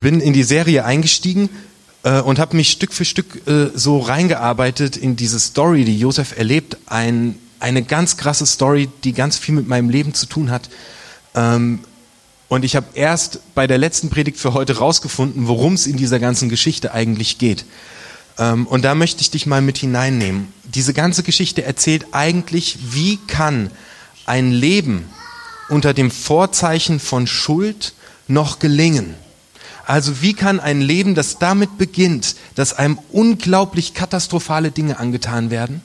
bin in die Serie eingestiegen äh, und habe mich Stück für Stück äh, so reingearbeitet in diese Story, die Josef erlebt. Ein, eine ganz krasse Story, die ganz viel mit meinem Leben zu tun hat. Ähm, und ich habe erst bei der letzten Predigt für heute rausgefunden, worum es in dieser ganzen Geschichte eigentlich geht. Ähm, und da möchte ich dich mal mit hineinnehmen. Diese ganze Geschichte erzählt eigentlich, wie kann ein Leben unter dem Vorzeichen von Schuld noch gelingen? Also wie kann ein Leben, das damit beginnt, dass einem unglaublich katastrophale Dinge angetan werden?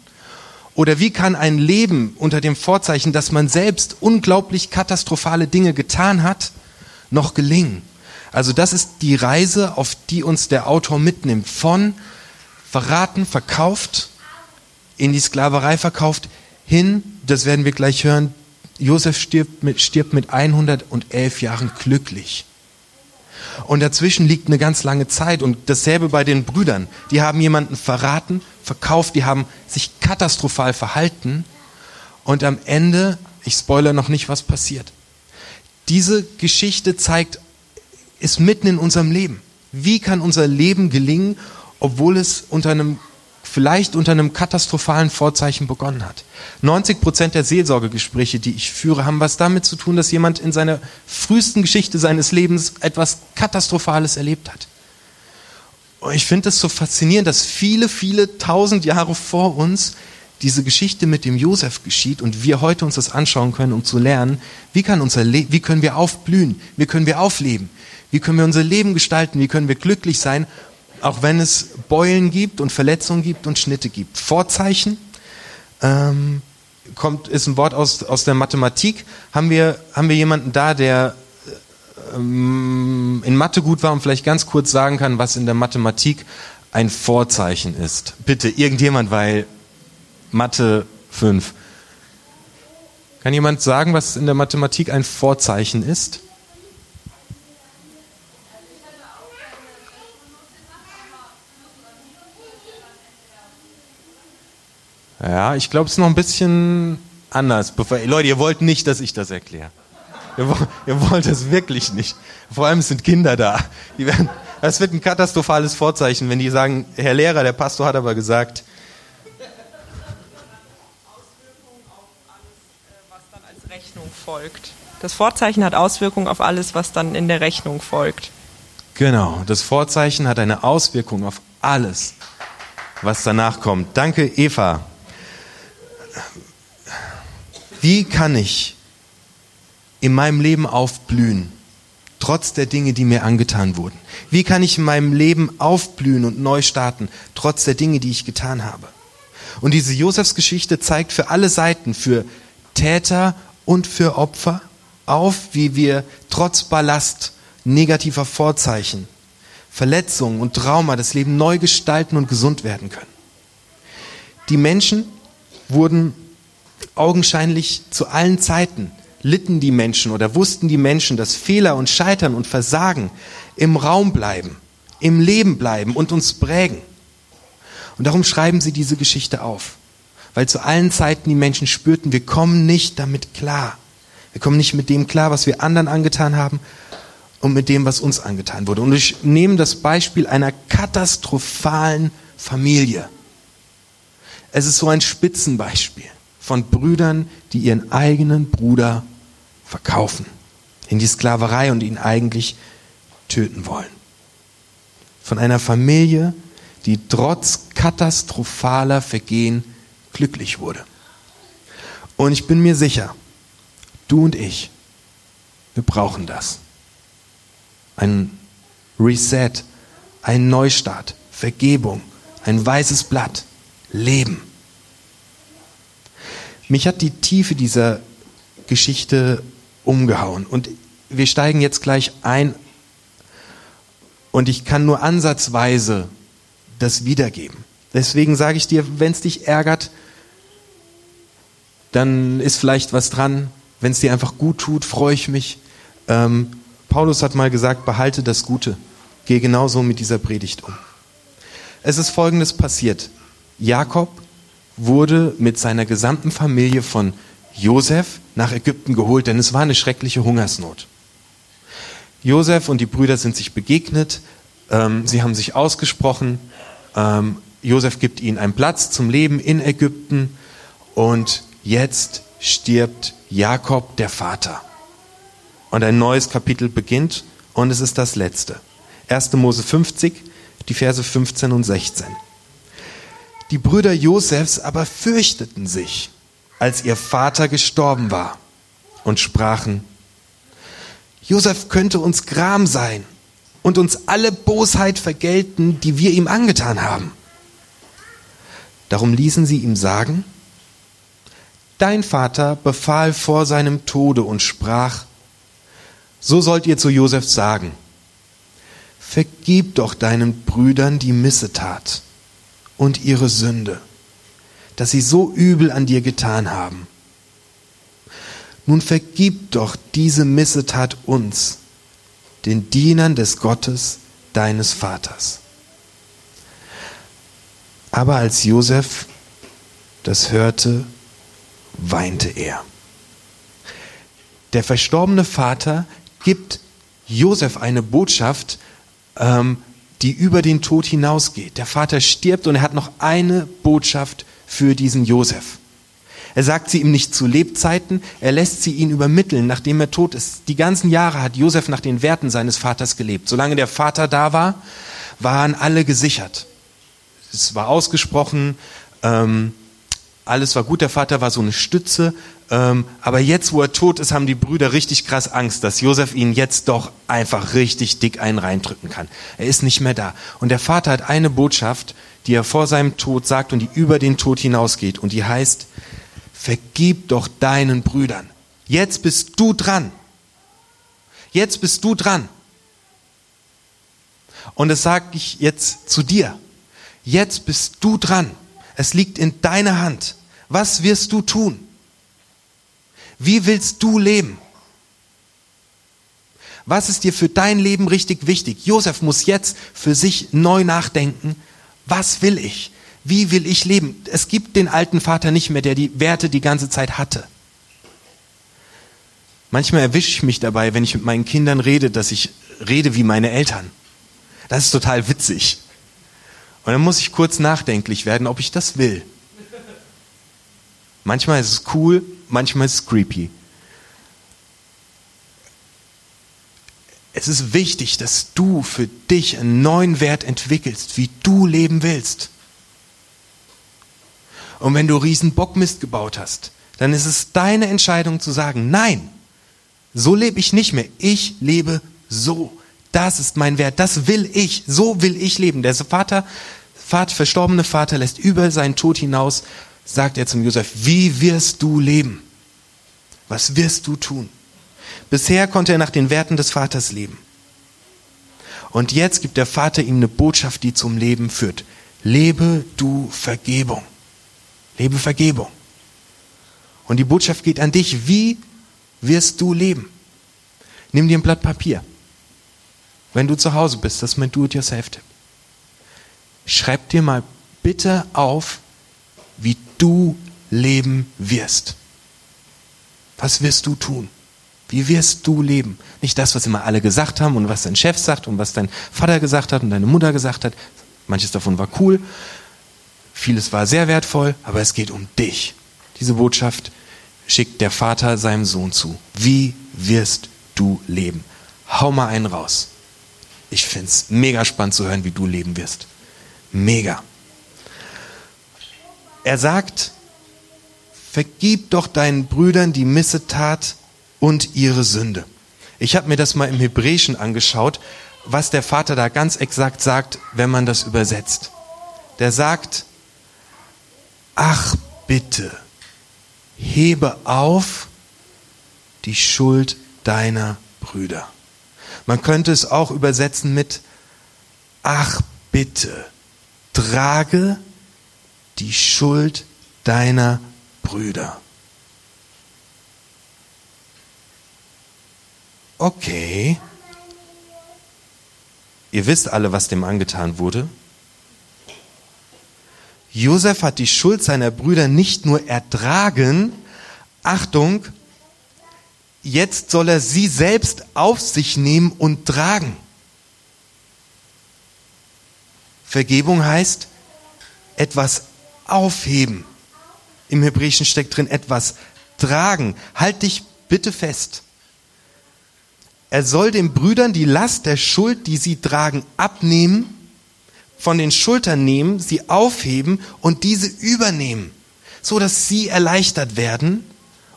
Oder wie kann ein Leben unter dem Vorzeichen, dass man selbst unglaublich katastrophale Dinge getan hat, noch gelingen? Also das ist die Reise, auf die uns der Autor mitnimmt. Von verraten, verkauft, in die Sklaverei verkauft, hin, das werden wir gleich hören, Josef stirbt mit, stirbt mit 111 Jahren glücklich. Und dazwischen liegt eine ganz lange Zeit. Und dasselbe bei den Brüdern. Die haben jemanden verraten, verkauft, die haben sich katastrophal verhalten. Und am Ende, ich spoilere noch nicht, was passiert. Diese Geschichte zeigt, ist mitten in unserem Leben. Wie kann unser Leben gelingen, obwohl es unter einem vielleicht unter einem katastrophalen Vorzeichen begonnen hat. 90 Prozent der Seelsorgegespräche, die ich führe, haben was damit zu tun, dass jemand in seiner frühesten Geschichte seines Lebens etwas Katastrophales erlebt hat. Und ich finde es so faszinierend, dass viele, viele tausend Jahre vor uns diese Geschichte mit dem Josef geschieht und wir heute uns das anschauen können, um zu lernen, wie, kann unser wie können wir aufblühen, wie können wir aufleben, wie können wir unser Leben gestalten, wie können wir glücklich sein auch wenn es Beulen gibt und Verletzungen gibt und Schnitte gibt. Vorzeichen ähm, kommt, ist ein Wort aus, aus der Mathematik. Haben wir, haben wir jemanden da, der ähm, in Mathe gut war und vielleicht ganz kurz sagen kann, was in der Mathematik ein Vorzeichen ist? Bitte, irgendjemand, weil Mathe 5. Kann jemand sagen, was in der Mathematik ein Vorzeichen ist? Ja, ich glaube, es ist noch ein bisschen anders. Leute, ihr wollt nicht, dass ich das erkläre. Ihr, ihr, wollt es wirklich nicht. Vor allem sind Kinder da. Werden, das wird ein katastrophales Vorzeichen, wenn die sagen, Herr Lehrer, der Pastor hat aber gesagt. folgt. Das Vorzeichen hat Auswirkungen auf alles, was dann in der Rechnung folgt. Genau, das Vorzeichen hat eine Auswirkung auf alles, was danach kommt. Danke, Eva. Wie kann ich in meinem Leben aufblühen, trotz der Dinge, die mir angetan wurden? Wie kann ich in meinem Leben aufblühen und neu starten, trotz der Dinge, die ich getan habe? Und diese Josefsgeschichte zeigt für alle Seiten, für Täter und für Opfer, auf, wie wir trotz Ballast, negativer Vorzeichen, Verletzungen und Trauma das Leben neu gestalten und gesund werden können. Die Menschen wurden augenscheinlich zu allen Zeiten litten die Menschen oder wussten die Menschen, dass Fehler und Scheitern und Versagen im Raum bleiben, im Leben bleiben und uns prägen. Und darum schreiben sie diese Geschichte auf, weil zu allen Zeiten die Menschen spürten, wir kommen nicht damit klar. Wir kommen nicht mit dem klar, was wir anderen angetan haben und mit dem, was uns angetan wurde. Und ich nehme das Beispiel einer katastrophalen Familie. Es ist so ein Spitzenbeispiel von Brüdern, die ihren eigenen Bruder verkaufen in die Sklaverei und ihn eigentlich töten wollen. Von einer Familie, die trotz katastrophaler Vergehen glücklich wurde. Und ich bin mir sicher, du und ich, wir brauchen das. Ein Reset, ein Neustart, Vergebung, ein weißes Blatt, Leben. Mich hat die Tiefe dieser Geschichte umgehauen. Und wir steigen jetzt gleich ein. Und ich kann nur ansatzweise das wiedergeben. Deswegen sage ich dir, wenn es dich ärgert, dann ist vielleicht was dran. Wenn es dir einfach gut tut, freue ich mich. Ähm, Paulus hat mal gesagt, behalte das Gute. Gehe genauso mit dieser Predigt um. Es ist Folgendes passiert. Jakob wurde mit seiner gesamten Familie von Josef nach Ägypten geholt, denn es war eine schreckliche Hungersnot. Josef und die Brüder sind sich begegnet, ähm, sie haben sich ausgesprochen, ähm, Josef gibt ihnen einen Platz zum Leben in Ägypten und jetzt stirbt Jakob, der Vater. Und ein neues Kapitel beginnt und es ist das letzte. 1. Mose 50, die Verse 15 und 16. Die Brüder Josefs aber fürchteten sich, als ihr Vater gestorben war, und sprachen, Josef könnte uns Gram sein und uns alle Bosheit vergelten, die wir ihm angetan haben. Darum ließen sie ihm sagen, Dein Vater befahl vor seinem Tode und sprach, so sollt ihr zu Josef sagen, vergib doch deinen Brüdern die Missetat und ihre Sünde, dass sie so übel an dir getan haben. Nun vergib doch diese Missetat uns, den Dienern des Gottes deines Vaters. Aber als Josef das hörte, weinte er. Der verstorbene Vater gibt Josef eine Botschaft, ähm, die über den Tod hinausgeht. Der Vater stirbt und er hat noch eine Botschaft für diesen Josef. Er sagt sie ihm nicht zu Lebzeiten, er lässt sie ihn übermitteln, nachdem er tot ist. Die ganzen Jahre hat Josef nach den Werten seines Vaters gelebt. Solange der Vater da war, waren alle gesichert. Es war ausgesprochen, ähm, alles war gut, der Vater war so eine Stütze, ähm, aber jetzt, wo er tot ist, haben die Brüder richtig krass Angst, dass Josef ihnen jetzt doch einfach richtig dick einen reindrücken kann. Er ist nicht mehr da. Und der Vater hat eine Botschaft, die er vor seinem Tod sagt und die über den Tod hinausgeht und die heißt, vergib doch deinen Brüdern. Jetzt bist du dran. Jetzt bist du dran. Und das sage ich jetzt zu dir. Jetzt bist du dran. Es liegt in deiner Hand. Was wirst du tun? Wie willst du leben? Was ist dir für dein Leben richtig wichtig? Josef muss jetzt für sich neu nachdenken. Was will ich? Wie will ich leben? Es gibt den alten Vater nicht mehr, der die Werte die ganze Zeit hatte. Manchmal erwische ich mich dabei, wenn ich mit meinen Kindern rede, dass ich rede wie meine Eltern. Das ist total witzig. Und dann muss ich kurz nachdenklich werden, ob ich das will. Manchmal ist es cool, manchmal ist es creepy. Es ist wichtig, dass du für dich einen neuen Wert entwickelst, wie du leben willst. Und wenn du riesen Bockmist gebaut hast, dann ist es deine Entscheidung zu sagen, nein, so lebe ich nicht mehr. Ich lebe so. Das ist mein Wert. Das will ich. So will ich leben. Der Vater, Vater, verstorbene Vater lässt über seinen Tod hinaus, sagt er zum Josef, wie wirst du leben? Was wirst du tun? Bisher konnte er nach den Werten des Vaters leben. Und jetzt gibt der Vater ihm eine Botschaft, die zum Leben führt. Lebe du Vergebung. Lebe Vergebung. Und die Botschaft geht an dich. Wie wirst du leben? Nimm dir ein Blatt Papier. Wenn du zu Hause bist, das ist mein Do-it-yourself-Tipp. Schreib dir mal bitte auf, wie du leben wirst. Was wirst du tun? Wie wirst du leben? Nicht das, was immer alle gesagt haben und was dein Chef sagt und was dein Vater gesagt hat und deine Mutter gesagt hat. Manches davon war cool, vieles war sehr wertvoll, aber es geht um dich. Diese Botschaft schickt der Vater seinem Sohn zu. Wie wirst du leben? Hau mal einen raus. Ich finde es mega spannend zu hören, wie du leben wirst. Mega. Er sagt, vergib doch deinen Brüdern die Missetat und ihre Sünde. Ich habe mir das mal im Hebräischen angeschaut, was der Vater da ganz exakt sagt, wenn man das übersetzt. Der sagt, ach bitte, hebe auf die Schuld deiner Brüder. Man könnte es auch übersetzen mit, ach bitte, trage die Schuld deiner Brüder. Okay. Ihr wisst alle, was dem angetan wurde. Josef hat die Schuld seiner Brüder nicht nur ertragen, Achtung, jetzt soll er sie selbst auf sich nehmen und tragen. Vergebung heißt etwas aufheben. Im Hebräischen steckt drin etwas tragen. Halt dich bitte fest. Er soll den Brüdern die Last der Schuld, die sie tragen, abnehmen, von den Schultern nehmen, sie aufheben und diese übernehmen, so dass sie erleichtert werden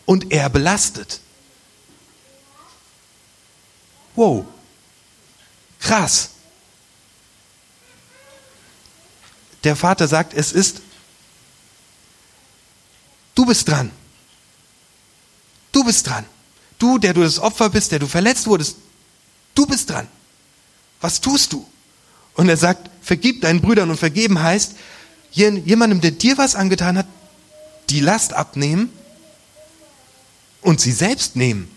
und er belastet. Wow. Krass. Der Vater sagt, es ist, du bist dran. Du bist dran. Du, der du das Opfer bist, der du verletzt wurdest, du bist dran. Was tust du? Und er sagt, vergib deinen Brüdern und vergeben heißt, jemandem, der dir was angetan hat, die Last abnehmen und sie selbst nehmen.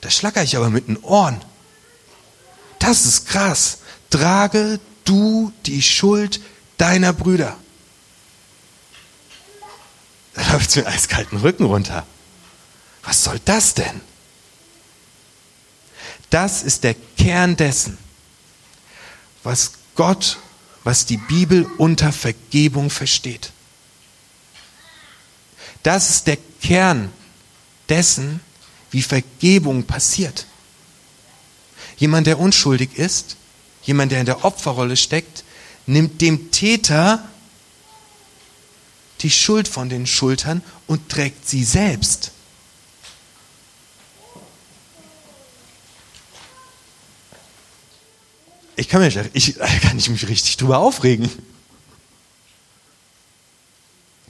Da schlacker ich aber mit den Ohren. Das ist krass. Trage du die Schuld deiner Brüder. Da läuft es mir eiskalten Rücken runter. Was soll das denn? Das ist der Kern dessen, was Gott, was die Bibel unter Vergebung versteht. Das ist der Kern dessen, wie Vergebung passiert. Jemand, der unschuldig ist, jemand, der in der Opferrolle steckt, nimmt dem Täter die Schuld von den Schultern und trägt sie selbst. Ich kann mich, ich, kann ich mich richtig drüber aufregen.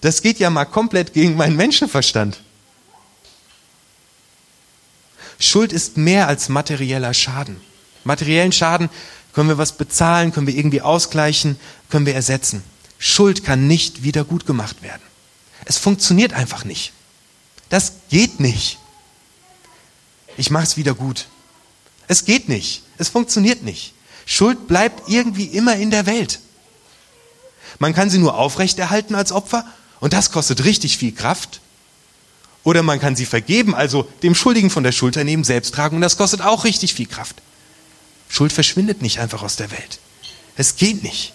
Das geht ja mal komplett gegen meinen Menschenverstand. Schuld ist mehr als materieller Schaden. Materiellen Schaden können wir was bezahlen, können wir irgendwie ausgleichen, können wir ersetzen. Schuld kann nicht wieder gut gemacht werden. Es funktioniert einfach nicht. Das geht nicht. Ich mache es wieder gut. Es geht nicht. Es funktioniert nicht. Schuld bleibt irgendwie immer in der Welt. Man kann sie nur aufrechterhalten als Opfer und das kostet richtig viel Kraft. Oder man kann sie vergeben, also dem Schuldigen von der Schulter nehmen, selbst tragen und das kostet auch richtig viel Kraft. Schuld verschwindet nicht einfach aus der Welt. Es geht nicht.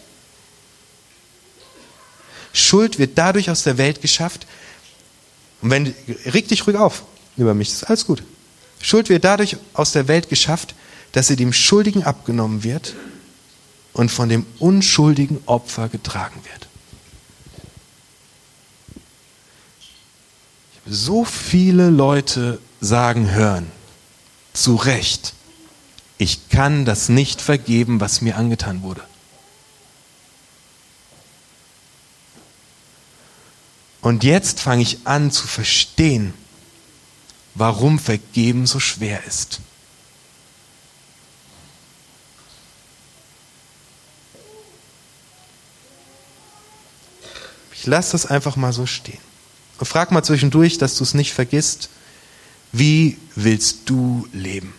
Schuld wird dadurch aus der Welt geschafft. Und wenn, reg dich ruhig auf über mich, ist alles gut. Schuld wird dadurch aus der Welt geschafft, dass sie dem Schuldigen abgenommen wird und von dem unschuldigen Opfer getragen wird. So viele Leute sagen hören, zu Recht, ich kann das nicht vergeben, was mir angetan wurde. Und jetzt fange ich an zu verstehen, warum Vergeben so schwer ist. Ich lasse das einfach mal so stehen. Und frag mal zwischendurch, dass du es nicht vergisst. Wie willst du leben?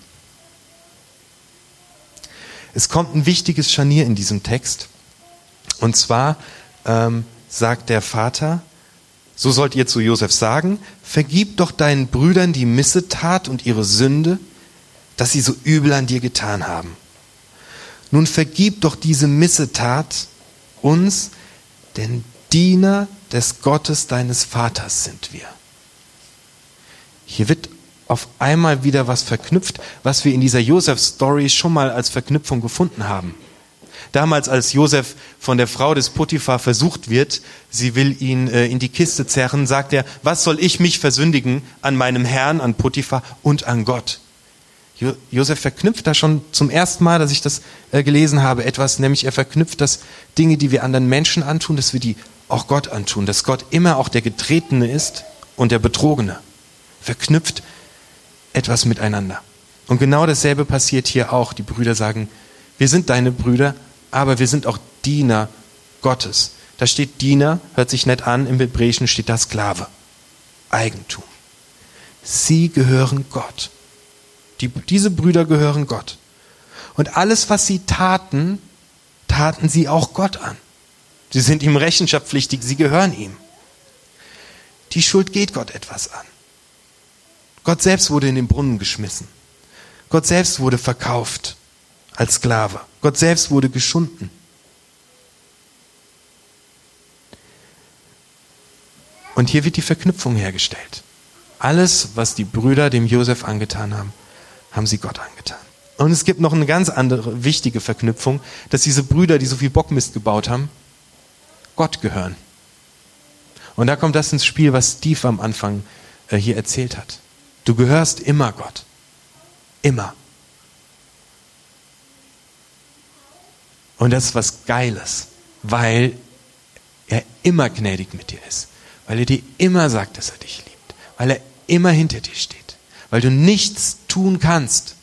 Es kommt ein wichtiges Scharnier in diesem Text. Und zwar ähm, sagt der Vater, so sollt ihr zu Josef sagen, vergib doch deinen Brüdern die Missetat und ihre Sünde, dass sie so übel an dir getan haben. Nun vergib doch diese Missetat uns, denn Diener des Gottes deines Vaters sind wir. Hier wird auf einmal wieder was verknüpft, was wir in dieser Josef-Story schon mal als Verknüpfung gefunden haben. Damals, als Josef von der Frau des Potiphar versucht wird, sie will ihn äh, in die Kiste zerren, sagt er, was soll ich mich versündigen an meinem Herrn, an Potiphar und an Gott? Jo Josef verknüpft da schon zum ersten Mal, dass ich das äh, gelesen habe, etwas, nämlich er verknüpft das Dinge, die wir anderen Menschen antun, dass wir die auch Gott antun, dass Gott immer auch der Getretene ist und der Betrogene. Verknüpft etwas miteinander. Und genau dasselbe passiert hier auch. Die Brüder sagen, wir sind deine Brüder, aber wir sind auch Diener Gottes. Da steht Diener, hört sich nett an, im Hebräischen steht da Sklave. Eigentum. Sie gehören Gott. Die, diese Brüder gehören Gott. Und alles, was sie taten, taten sie auch Gott an. Sie sind ihm rechenschaftspflichtig, sie gehören ihm. Die Schuld geht Gott etwas an. Gott selbst wurde in den Brunnen geschmissen. Gott selbst wurde verkauft als Sklave. Gott selbst wurde geschunden. Und hier wird die Verknüpfung hergestellt. Alles, was die Brüder dem Josef angetan haben, haben sie Gott angetan. Und es gibt noch eine ganz andere wichtige Verknüpfung, dass diese Brüder, die so viel Bockmist gebaut haben, Gott gehören. Und da kommt das ins Spiel, was Steve am Anfang äh, hier erzählt hat. Du gehörst immer Gott. Immer. Und das ist was Geiles, weil er immer gnädig mit dir ist, weil er dir immer sagt, dass er dich liebt, weil er immer hinter dir steht, weil du nichts tun kannst,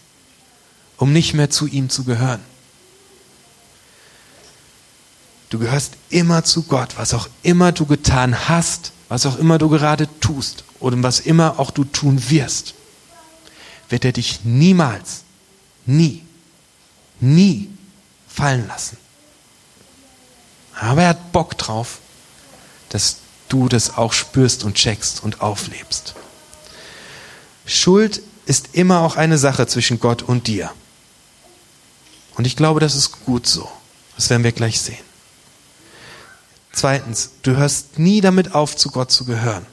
um nicht mehr zu ihm zu gehören. Du gehörst immer zu Gott, was auch immer du getan hast, was auch immer du gerade tust oder was immer auch du tun wirst, wird er dich niemals, nie, nie fallen lassen. Aber er hat Bock drauf, dass du das auch spürst und checkst und auflebst. Schuld ist immer auch eine Sache zwischen Gott und dir. Und ich glaube, das ist gut so. Das werden wir gleich sehen. Zweitens, du hörst nie damit auf, zu Gott zu gehören.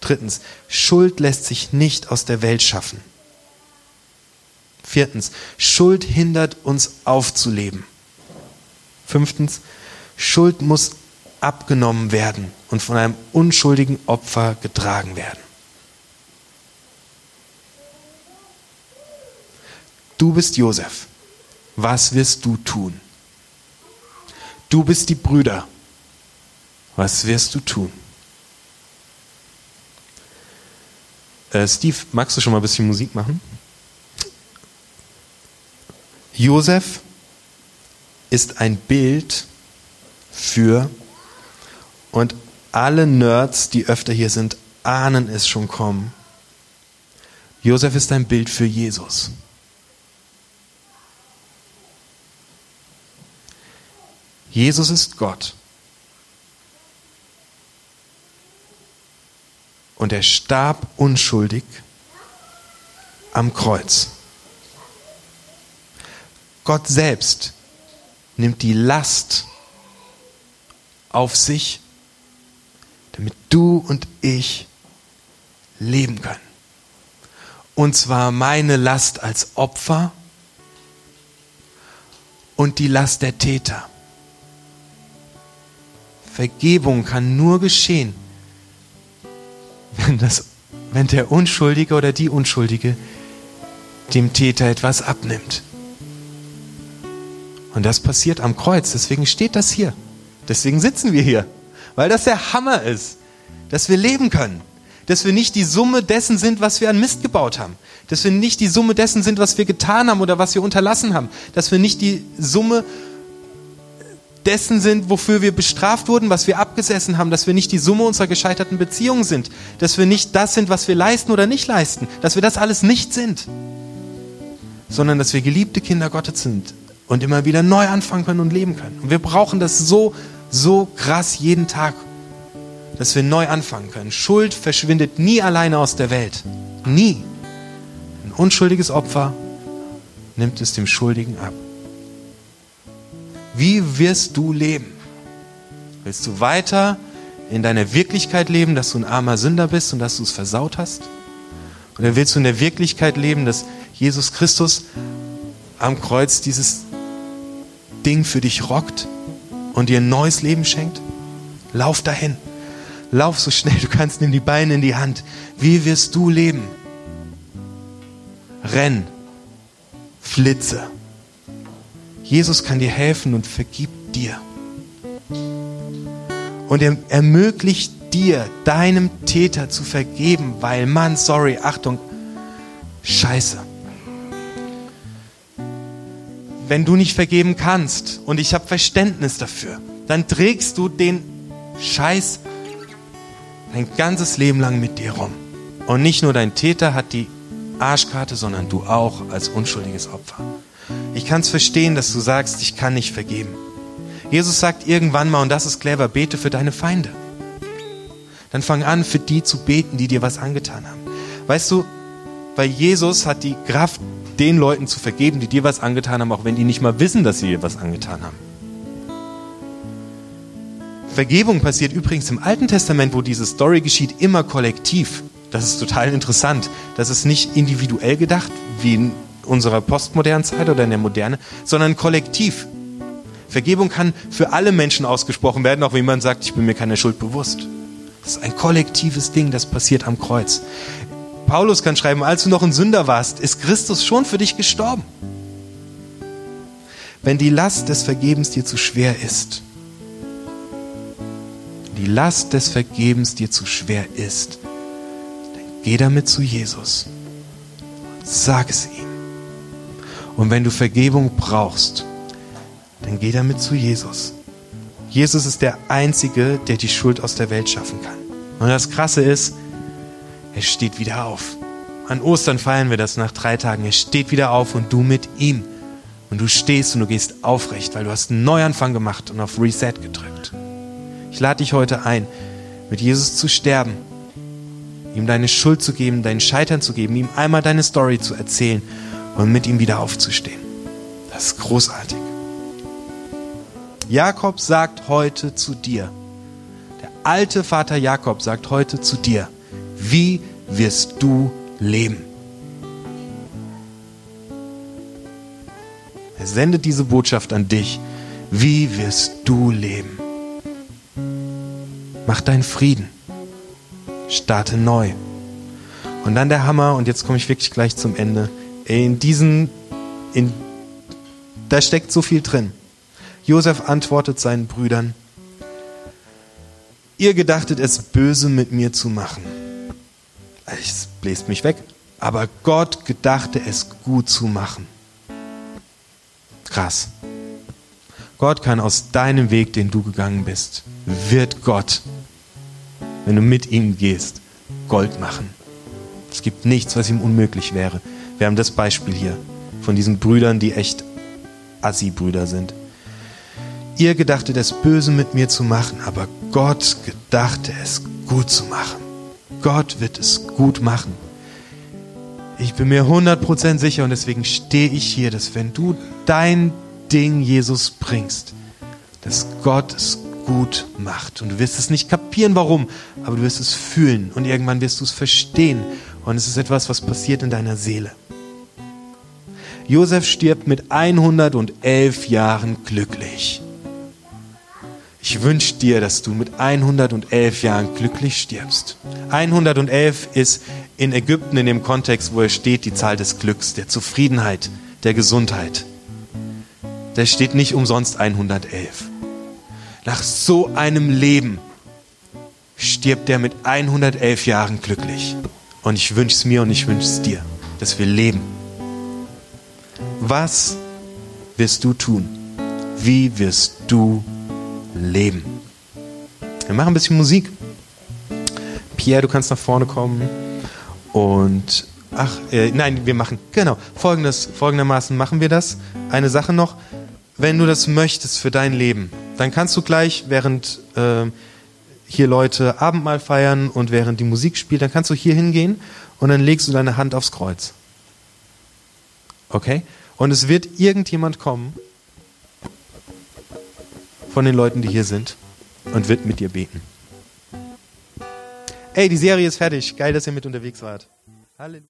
Drittens, Schuld lässt sich nicht aus der Welt schaffen. Viertens, Schuld hindert uns aufzuleben. Fünftens, Schuld muss abgenommen werden und von einem unschuldigen Opfer getragen werden. Du bist Josef. Was wirst du tun? Du bist die Brüder. Was wirst du tun? Äh, Steve, magst du schon mal ein bisschen Musik machen? Josef ist ein Bild für, und alle Nerds, die öfter hier sind, ahnen es schon kommen. Josef ist ein Bild für Jesus. Jesus ist Gott. Und er starb unschuldig am Kreuz. Gott selbst nimmt die Last auf sich, damit du und ich leben können. Und zwar meine Last als Opfer und die Last der Täter. Vergebung kann nur geschehen, wenn, das, wenn der Unschuldige oder die Unschuldige dem Täter etwas abnimmt. Und das passiert am Kreuz, deswegen steht das hier. Deswegen sitzen wir hier, weil das der Hammer ist, dass wir leben können, dass wir nicht die Summe dessen sind, was wir an Mist gebaut haben, dass wir nicht die Summe dessen sind, was wir getan haben oder was wir unterlassen haben, dass wir nicht die Summe dessen sind, wofür wir bestraft wurden, was wir abgesessen haben, dass wir nicht die Summe unserer gescheiterten Beziehungen sind, dass wir nicht das sind, was wir leisten oder nicht leisten, dass wir das alles nicht sind, sondern dass wir geliebte Kinder Gottes sind und immer wieder neu anfangen können und leben können. Und wir brauchen das so, so krass jeden Tag, dass wir neu anfangen können. Schuld verschwindet nie alleine aus der Welt. Nie. Ein unschuldiges Opfer nimmt es dem Schuldigen ab. Wie wirst du leben? Willst du weiter in deiner Wirklichkeit leben, dass du ein armer Sünder bist und dass du es versaut hast? Oder willst du in der Wirklichkeit leben, dass Jesus Christus am Kreuz dieses Ding für dich rockt und dir ein neues Leben schenkt? Lauf dahin. Lauf so schnell du kannst, nimm die Beine in die Hand. Wie wirst du leben? Renn. Flitze. Jesus kann dir helfen und vergibt dir. Und er ermöglicht dir, deinem Täter zu vergeben, weil Mann, sorry, Achtung, scheiße. Wenn du nicht vergeben kannst und ich habe Verständnis dafür, dann trägst du den Scheiß dein ganzes Leben lang mit dir rum. Und nicht nur dein Täter hat die Arschkarte, sondern du auch als unschuldiges Opfer. Ich kann es verstehen, dass du sagst, ich kann nicht vergeben. Jesus sagt irgendwann mal, und das ist clever, bete für deine Feinde. dann fang an, für die zu beten, die dir was angetan haben. Weißt du, weil Jesus hat die Kraft, den Leuten zu vergeben, die dir was angetan haben, auch wenn die nicht mal wissen, dass sie dir was angetan haben. Vergebung passiert übrigens im Alten Testament, wo diese Story geschieht, immer kollektiv. Das ist total interessant. Das ist nicht individuell gedacht, wie in unserer postmodernen Zeit oder in der Moderne, sondern kollektiv. Vergebung kann für alle Menschen ausgesprochen werden, auch wenn jemand sagt, ich bin mir keiner Schuld bewusst. Das ist ein kollektives Ding, das passiert am Kreuz. Paulus kann schreiben, als du noch ein Sünder warst, ist Christus schon für dich gestorben. Wenn die Last des Vergebens dir zu schwer ist, die Last des Vergebens dir zu schwer ist, dann geh damit zu Jesus. Sag es ihm. Und wenn du Vergebung brauchst, dann geh damit zu Jesus. Jesus ist der Einzige, der die Schuld aus der Welt schaffen kann. Und das Krasse ist, er steht wieder auf. An Ostern feiern wir das nach drei Tagen. Er steht wieder auf und du mit ihm. Und du stehst und du gehst aufrecht, weil du hast einen Neuanfang gemacht und auf Reset gedrückt. Ich lade dich heute ein, mit Jesus zu sterben, ihm deine Schuld zu geben, deinen Scheitern zu geben, ihm einmal deine Story zu erzählen und mit ihm wieder aufzustehen. Das ist großartig. Jakob sagt heute zu dir, der alte Vater Jakob sagt heute zu dir, wie wirst du leben? Er sendet diese Botschaft an dich. Wie wirst du leben? Mach deinen Frieden. Starte neu. Und dann der Hammer, und jetzt komme ich wirklich gleich zum Ende. In diesen, in, da steckt so viel drin. Josef antwortet seinen Brüdern, ihr gedachtet es böse mit mir zu machen. Es bläst mich weg, aber Gott gedachte es gut zu machen. Krass. Gott kann aus deinem Weg, den du gegangen bist, wird Gott wenn du mit ihm gehst, Gold machen. Es gibt nichts, was ihm unmöglich wäre. Wir haben das Beispiel hier von diesen Brüdern, die echt Assi-Brüder sind. Ihr gedachtet es böse mit mir zu machen, aber Gott gedachte es gut zu machen. Gott wird es gut machen. Ich bin mir 100% sicher und deswegen stehe ich hier, dass wenn du dein Ding Jesus bringst, dass Gott es gut macht. Und du wirst es nicht kapieren, warum, aber du wirst es fühlen und irgendwann wirst du es verstehen. Und es ist etwas, was passiert in deiner Seele. Josef stirbt mit 111 Jahren glücklich. Ich wünsche dir, dass du mit 111 Jahren glücklich stirbst. 111 ist in Ägypten in dem Kontext, wo er steht, die Zahl des Glücks, der Zufriedenheit, der Gesundheit. Der steht nicht umsonst 111. Nach so einem Leben stirbt er mit 111 Jahren glücklich. Und ich wünsche es mir und ich wünsche es dir, dass wir leben. Was wirst du tun? Wie wirst du leben? Wir machen ein bisschen Musik. Pierre, du kannst nach vorne kommen. Und ach, äh, nein, wir machen genau folgendes, folgendermaßen machen wir das. Eine Sache noch, wenn du das möchtest für dein Leben, dann kannst du gleich, während äh, hier Leute Abendmahl feiern und während die Musik spielt, dann kannst du hier hingehen und dann legst du deine Hand aufs Kreuz. Okay? Und es wird irgendjemand kommen von den Leuten, die hier sind und wird mit dir beten. Ey, die Serie ist fertig. Geil, dass ihr mit unterwegs wart. Halleluja.